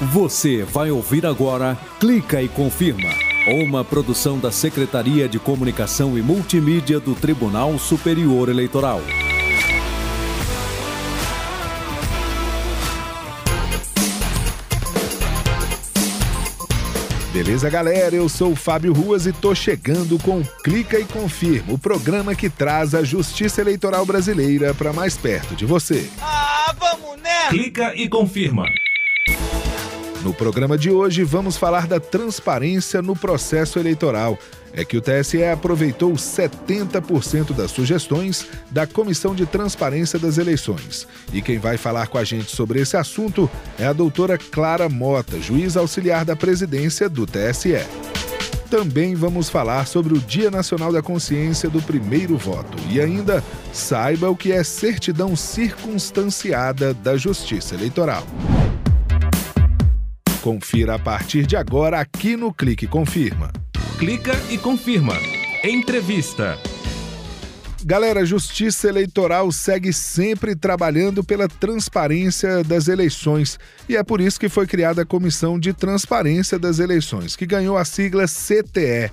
Você vai ouvir agora Clica e Confirma, uma produção da Secretaria de Comunicação e Multimídia do Tribunal Superior Eleitoral. Beleza, galera? Eu sou o Fábio Ruas e tô chegando com Clica e Confirma, o programa que traz a justiça eleitoral brasileira para mais perto de você. Ah, vamos nessa! Clica e confirma. No programa de hoje, vamos falar da transparência no processo eleitoral. É que o TSE aproveitou 70% das sugestões da Comissão de Transparência das Eleições. E quem vai falar com a gente sobre esse assunto é a doutora Clara Mota, juiz auxiliar da presidência do TSE. Também vamos falar sobre o Dia Nacional da Consciência do Primeiro Voto. E ainda, saiba o que é certidão circunstanciada da Justiça Eleitoral. Confira a partir de agora aqui no Clique Confirma. Clica e confirma. Entrevista. Galera, a Justiça Eleitoral segue sempre trabalhando pela transparência das eleições e é por isso que foi criada a Comissão de Transparência das Eleições, que ganhou a sigla CTE.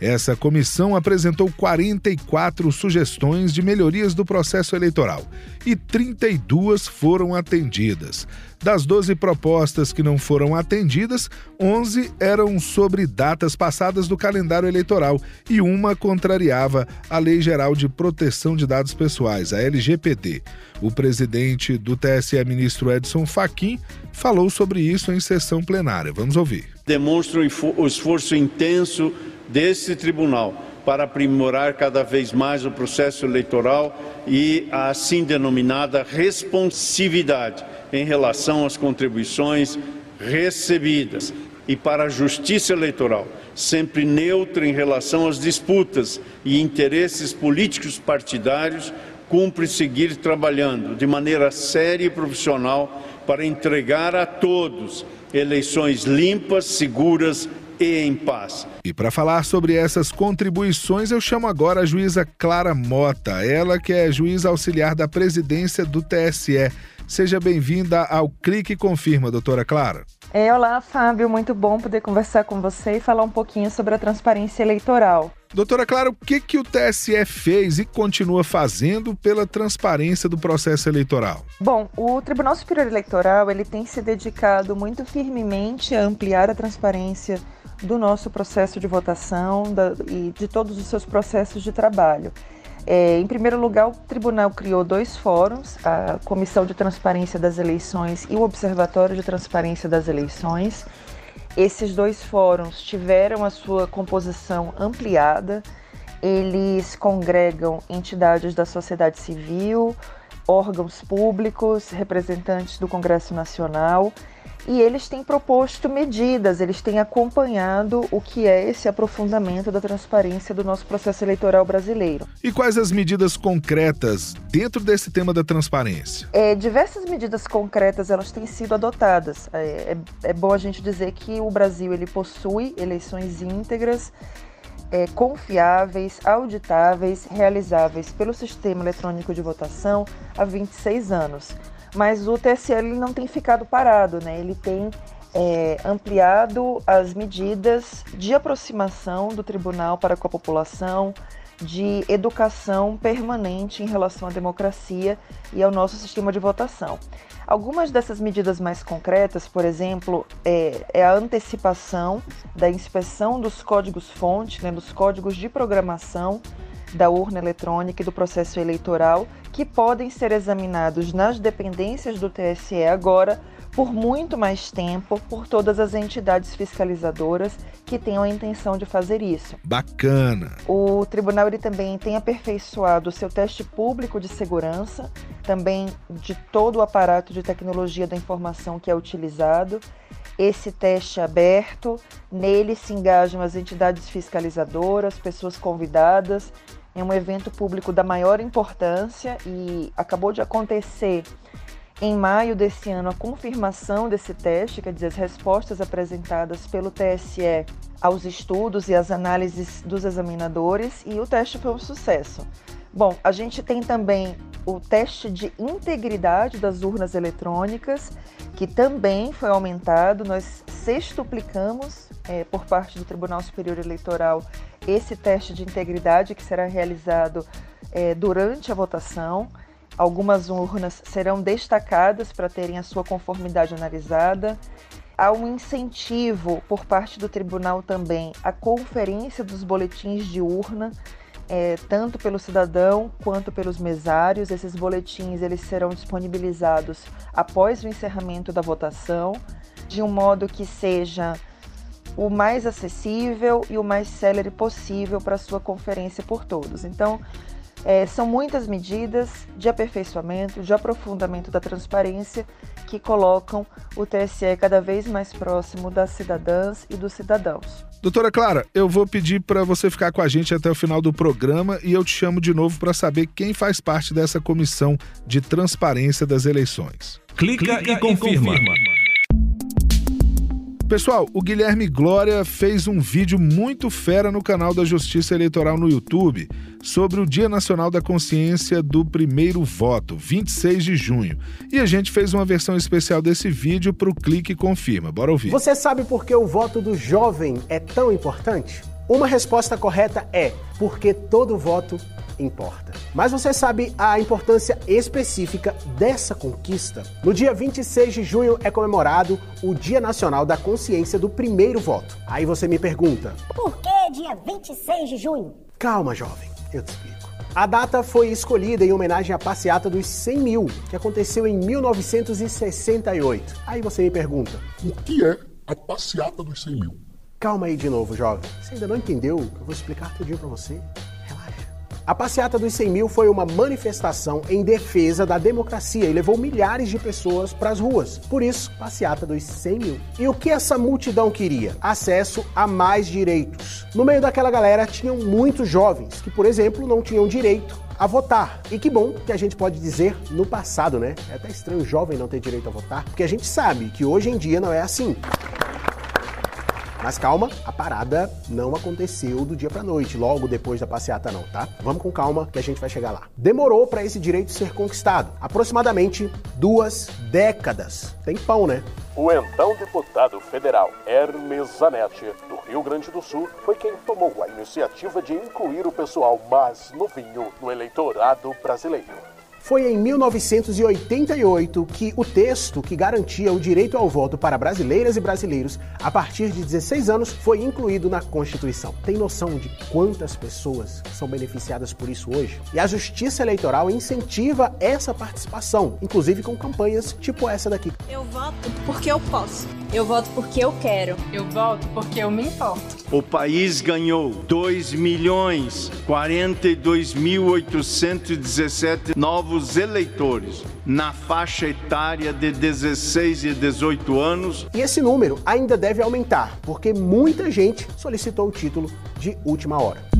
Essa comissão apresentou 44 sugestões de melhorias do processo eleitoral e 32 foram atendidas. Das 12 propostas que não foram atendidas, 11 eram sobre datas passadas do calendário eleitoral e uma contrariava a Lei Geral de Proteção de Dados Pessoais, a LGPD. O presidente do TSE, ministro Edson Fachin, falou sobre isso em sessão plenária. Vamos ouvir. Demonstra o esforço intenso desse tribunal para aprimorar cada vez mais o processo eleitoral e a assim denominada responsividade em relação às contribuições recebidas. E para a justiça eleitoral, sempre neutra em relação às disputas e interesses políticos partidários, cumpre seguir trabalhando de maneira séria e profissional para entregar a todos eleições limpas, seguras e em paz. E para falar sobre essas contribuições, eu chamo agora a juíza Clara Mota, ela que é juíza auxiliar da presidência do TSE. Seja bem-vinda ao Clique Confirma, doutora Clara. É, olá, Fábio. Muito bom poder conversar com você e falar um pouquinho sobre a transparência eleitoral. Doutora Clara, o que, que o TSE fez e continua fazendo pela transparência do processo eleitoral? Bom, o Tribunal Superior Eleitoral ele tem se dedicado muito firmemente a ampliar a transparência do nosso processo de votação da, e de todos os seus processos de trabalho. É, em primeiro lugar, o tribunal criou dois fóruns, a Comissão de Transparência das Eleições e o Observatório de Transparência das Eleições. Esses dois fóruns tiveram a sua composição ampliada, eles congregam entidades da sociedade civil, órgãos públicos, representantes do Congresso Nacional e eles têm proposto medidas, eles têm acompanhado o que é esse aprofundamento da transparência do nosso processo eleitoral brasileiro. E quais as medidas concretas dentro desse tema da transparência? É, diversas medidas concretas elas têm sido adotadas. É, é, é bom a gente dizer que o Brasil ele possui eleições íntegras é, confiáveis, auditáveis, realizáveis pelo Sistema Eletrônico de Votação há 26 anos. Mas o TSL não tem ficado parado, né? ele tem é, ampliado as medidas de aproximação do tribunal para com a população, de educação permanente em relação à democracia e ao nosso sistema de votação. Algumas dessas medidas mais concretas, por exemplo, é, é a antecipação da inspeção dos códigos-fonte, né, dos códigos de programação da urna eletrônica e do processo eleitoral, que podem ser examinados nas dependências do TSE agora por muito mais tempo por todas as entidades fiscalizadoras que tenham a intenção de fazer isso. Bacana. O tribunal ele também tem aperfeiçoado o seu teste público de segurança, também de todo o aparato de tecnologia da informação que é utilizado. Esse teste aberto, nele se engajam as entidades fiscalizadoras, pessoas convidadas. É um evento público da maior importância e acabou de acontecer em maio desse ano, a confirmação desse teste, quer dizer, as respostas apresentadas pelo TSE aos estudos e às análises dos examinadores, e o teste foi um sucesso. Bom, a gente tem também o teste de integridade das urnas eletrônicas, que também foi aumentado. Nós sextuplicamos é, por parte do Tribunal Superior Eleitoral esse teste de integridade que será realizado é, durante a votação. Algumas urnas serão destacadas para terem a sua conformidade analisada. Há um incentivo por parte do tribunal também à conferência dos boletins de urna, é, tanto pelo cidadão quanto pelos mesários. Esses boletins eles serão disponibilizados após o encerramento da votação, de um modo que seja o mais acessível e o mais célere possível para sua conferência por todos. Então, é, são muitas medidas de aperfeiçoamento, de aprofundamento da transparência que colocam o TSE cada vez mais próximo das cidadãs e dos cidadãos. Doutora Clara, eu vou pedir para você ficar com a gente até o final do programa e eu te chamo de novo para saber quem faz parte dessa comissão de transparência das eleições. Clica, Clica e, confirma. e confirma. Pessoal, o Guilherme Glória fez um vídeo muito fera no canal da Justiça Eleitoral no YouTube sobre o Dia Nacional da Consciência do Primeiro Voto, 26 de junho. E a gente fez uma versão especial desse vídeo para o Clique Confirma. Bora ouvir. Você sabe por que o voto do jovem é tão importante? Uma resposta correta é porque todo voto importa. Mas você sabe a importância específica dessa conquista? No dia 26 de junho é comemorado o Dia Nacional da Consciência do Primeiro Voto. Aí você me pergunta: Por que dia 26 de junho? Calma, jovem, eu te explico. A data foi escolhida em homenagem à passeata dos 100 mil, que aconteceu em 1968. Aí você me pergunta: O que é a passeata dos 100 mil? Calma aí de novo, jovem. Você ainda não entendeu? Eu vou explicar tudinho pra você. A passeata dos 100 mil foi uma manifestação em defesa da democracia e levou milhares de pessoas para as ruas. Por isso, passeata dos 100 mil. E o que essa multidão queria? Acesso a mais direitos. No meio daquela galera tinham muitos jovens que, por exemplo, não tinham direito a votar. E que bom que a gente pode dizer no passado, né? É até estranho o jovem não ter direito a votar, porque a gente sabe que hoje em dia não é assim. Mas calma, a parada não aconteceu do dia pra noite, logo depois da passeata não, tá? Vamos com calma que a gente vai chegar lá. Demorou para esse direito ser conquistado, aproximadamente duas décadas. Tem pão, né? O então deputado federal Hermes Zanetti, do Rio Grande do Sul, foi quem tomou a iniciativa de incluir o pessoal mais novinho no eleitorado brasileiro. Foi em 1988 que o texto que garantia o direito ao voto para brasileiras e brasileiros a partir de 16 anos foi incluído na Constituição. Tem noção de quantas pessoas são beneficiadas por isso hoje? E a Justiça Eleitoral incentiva essa participação, inclusive com campanhas tipo essa daqui. Eu voto porque eu posso. Eu voto porque eu quero. Eu voto porque eu me importo. O país ganhou 2 milhões 42.817 novos eleitores na faixa etária de 16 e 18 anos. E esse número ainda deve aumentar, porque muita gente solicitou o título de última hora.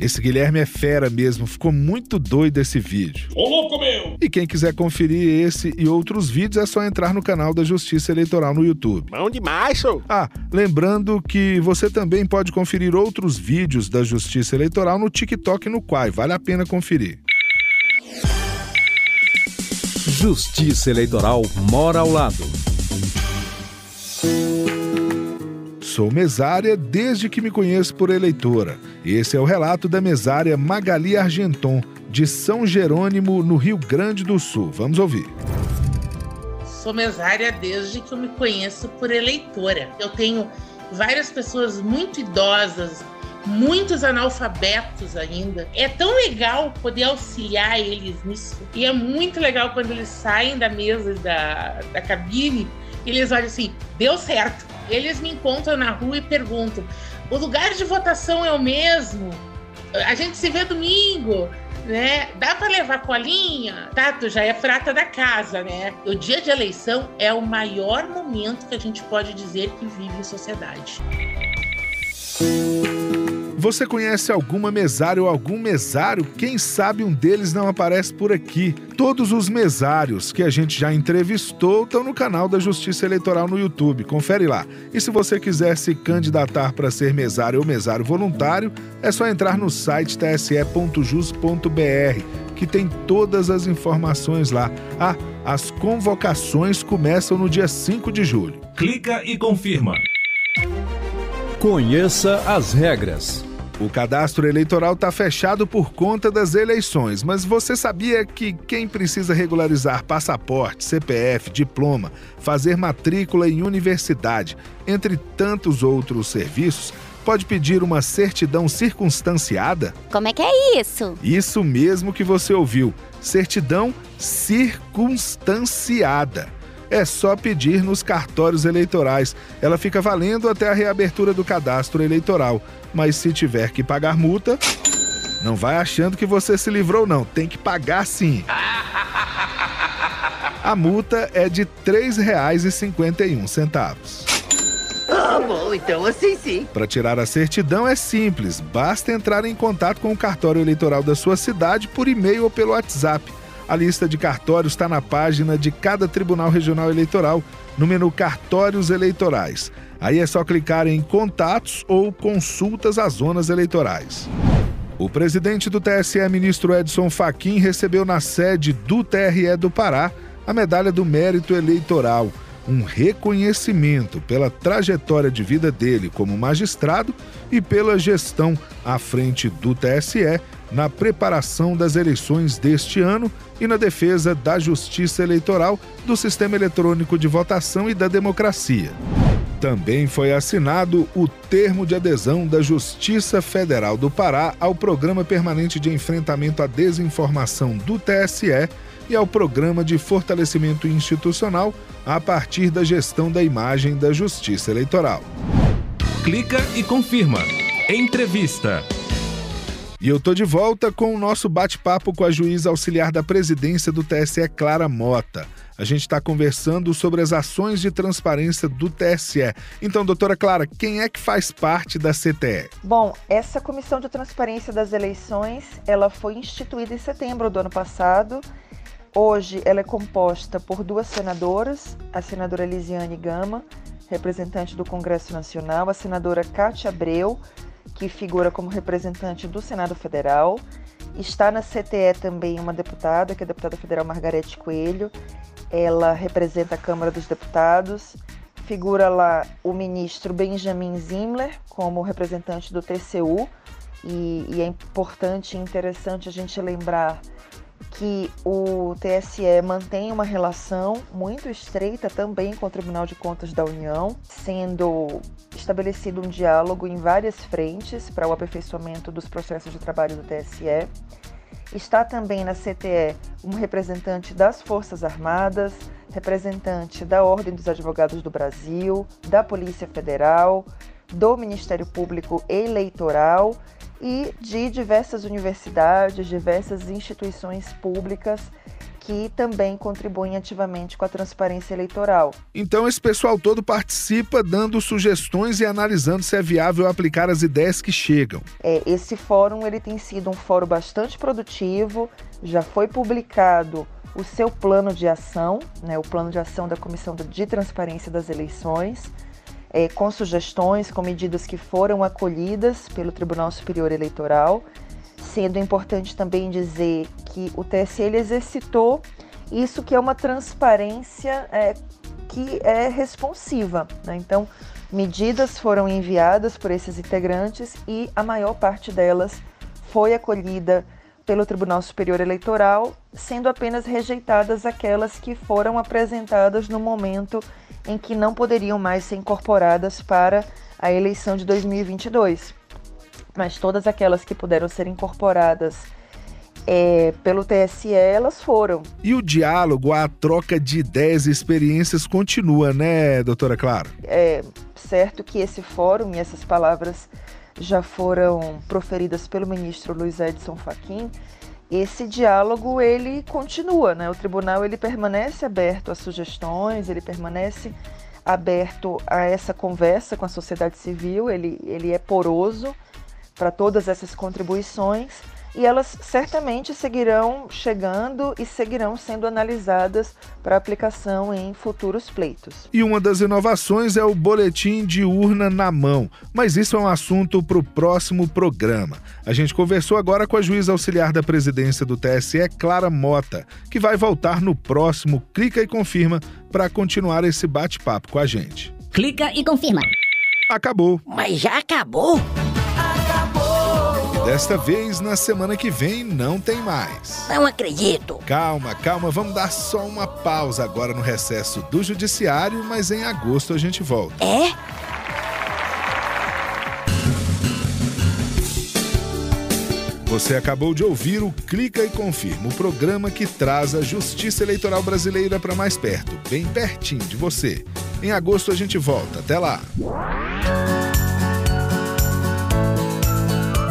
Esse Guilherme é fera mesmo, ficou muito doido esse vídeo. Ô louco meu! E quem quiser conferir esse e outros vídeos é só entrar no canal da Justiça Eleitoral no YouTube. Bom demais, show! Ah, lembrando que você também pode conferir outros vídeos da Justiça Eleitoral no TikTok e no Quai, vale a pena conferir. Justiça Eleitoral mora ao lado. Sou mesária desde que me conheço por eleitora. Esse é o relato da mesária Magali Argenton, de São Jerônimo, no Rio Grande do Sul. Vamos ouvir. Sou mesária desde que eu me conheço por eleitora. Eu tenho várias pessoas muito idosas, muitos analfabetos ainda. É tão legal poder auxiliar eles nisso. E é muito legal quando eles saem da mesa da, da cabine eles olham assim: deu certo eles me encontram na rua e perguntam: o lugar de votação é o mesmo? A gente se vê domingo, né? Dá para levar colinha? Tá, tu já é prata da casa, né? O dia de eleição é o maior momento que a gente pode dizer que vive em sociedade. Você conhece alguma mesária ou algum mesário? Quem sabe um deles não aparece por aqui. Todos os mesários que a gente já entrevistou estão no canal da Justiça Eleitoral no YouTube. Confere lá. E se você quiser se candidatar para ser mesário ou mesário voluntário, é só entrar no site tse.jus.br, que tem todas as informações lá. Ah, as convocações começam no dia 5 de julho. Clica e confirma. Conheça as regras. O cadastro eleitoral está fechado por conta das eleições, mas você sabia que quem precisa regularizar passaporte, CPF, diploma, fazer matrícula em universidade, entre tantos outros serviços, pode pedir uma certidão circunstanciada? Como é que é isso? Isso mesmo que você ouviu: certidão circunstanciada é só pedir nos cartórios eleitorais. Ela fica valendo até a reabertura do cadastro eleitoral. Mas se tiver que pagar multa, não vai achando que você se livrou, não. Tem que pagar sim. A multa é de R$ 3,51. Ah, bom, então assim sim. Para tirar a certidão é simples, basta entrar em contato com o cartório eleitoral da sua cidade por e-mail ou pelo WhatsApp. A lista de cartórios está na página de cada Tribunal Regional Eleitoral, no menu Cartórios Eleitorais. Aí é só clicar em Contatos ou Consultas às Zonas Eleitorais. O presidente do TSE, ministro Edson Fachin, recebeu na sede do TRE do Pará a medalha do Mérito Eleitoral, um reconhecimento pela trajetória de vida dele como magistrado e pela gestão à frente do TSE na preparação das eleições deste ano e na defesa da justiça eleitoral, do sistema eletrônico de votação e da democracia. Também foi assinado o termo de adesão da Justiça Federal do Pará ao Programa Permanente de Enfrentamento à Desinformação do TSE e ao Programa de Fortalecimento Institucional a partir da gestão da imagem da Justiça Eleitoral. Clica e confirma. Entrevista. E eu tô de volta com o nosso bate-papo com a juíza auxiliar da presidência do TSE, Clara Mota. A gente está conversando sobre as ações de transparência do TSE. Então, doutora Clara, quem é que faz parte da CTE? Bom, essa comissão de transparência das eleições, ela foi instituída em setembro do ano passado. Hoje, ela é composta por duas senadoras, a senadora Elisiane Gama, representante do Congresso Nacional, a senadora Cátia Abreu, que figura como representante do Senado Federal. Está na CTE também uma deputada, que é a deputada federal Margarete Coelho. Ela representa a Câmara dos Deputados. Figura lá o ministro Benjamin Zimler como representante do TCU. E, e é importante e interessante a gente lembrar que o TSE mantém uma relação muito estreita também com o Tribunal de Contas da União, sendo estabelecido um diálogo em várias frentes para o aperfeiçoamento dos processos de trabalho do TSE. Está também na CTE um representante das Forças Armadas, representante da Ordem dos Advogados do Brasil, da Polícia Federal, do Ministério Público Eleitoral e de diversas universidades, diversas instituições públicas que também contribuem ativamente com a transparência eleitoral. Então esse pessoal todo participa dando sugestões e analisando se é viável aplicar as ideias que chegam. É, esse fórum ele tem sido um fórum bastante produtivo, já foi publicado o seu plano de ação, né, o plano de ação da Comissão de Transparência das Eleições é, com sugestões, com medidas que foram acolhidas pelo Tribunal Superior Eleitoral, sendo importante também dizer que o TSE exercitou isso que é uma transparência é, que é responsiva. Né? Então, medidas foram enviadas por esses integrantes e a maior parte delas foi acolhida pelo Tribunal Superior Eleitoral, sendo apenas rejeitadas aquelas que foram apresentadas no momento em que não poderiam mais ser incorporadas para a eleição de 2022. Mas todas aquelas que puderam ser incorporadas é, pelo TSE, elas foram. E o diálogo, a troca de ideias e experiências continua, né, doutora Clara? É certo que esse fórum e essas palavras já foram proferidas pelo ministro Luiz Edson Fachin esse diálogo ele continua, né? O tribunal ele permanece aberto a sugestões, ele permanece aberto a essa conversa com a sociedade civil, ele, ele é poroso para todas essas contribuições e elas certamente seguirão chegando e seguirão sendo analisadas para aplicação em futuros pleitos. E uma das inovações é o boletim de urna na mão, mas isso é um assunto para o próximo programa. A gente conversou agora com a juíza auxiliar da presidência do TSE, Clara Mota, que vai voltar no próximo Clica e Confirma para continuar esse bate-papo com a gente. Clica e confirma. Acabou. Mas já acabou? Desta vez, na semana que vem, não tem mais. Não acredito. Calma, calma, vamos dar só uma pausa agora no recesso do Judiciário, mas em agosto a gente volta. É? Você acabou de ouvir o Clica e Confirma, o programa que traz a justiça eleitoral brasileira para mais perto, bem pertinho de você. Em agosto a gente volta. Até lá.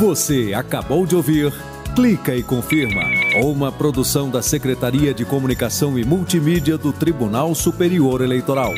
Você acabou de ouvir Clica e Confirma, uma produção da Secretaria de Comunicação e Multimídia do Tribunal Superior Eleitoral.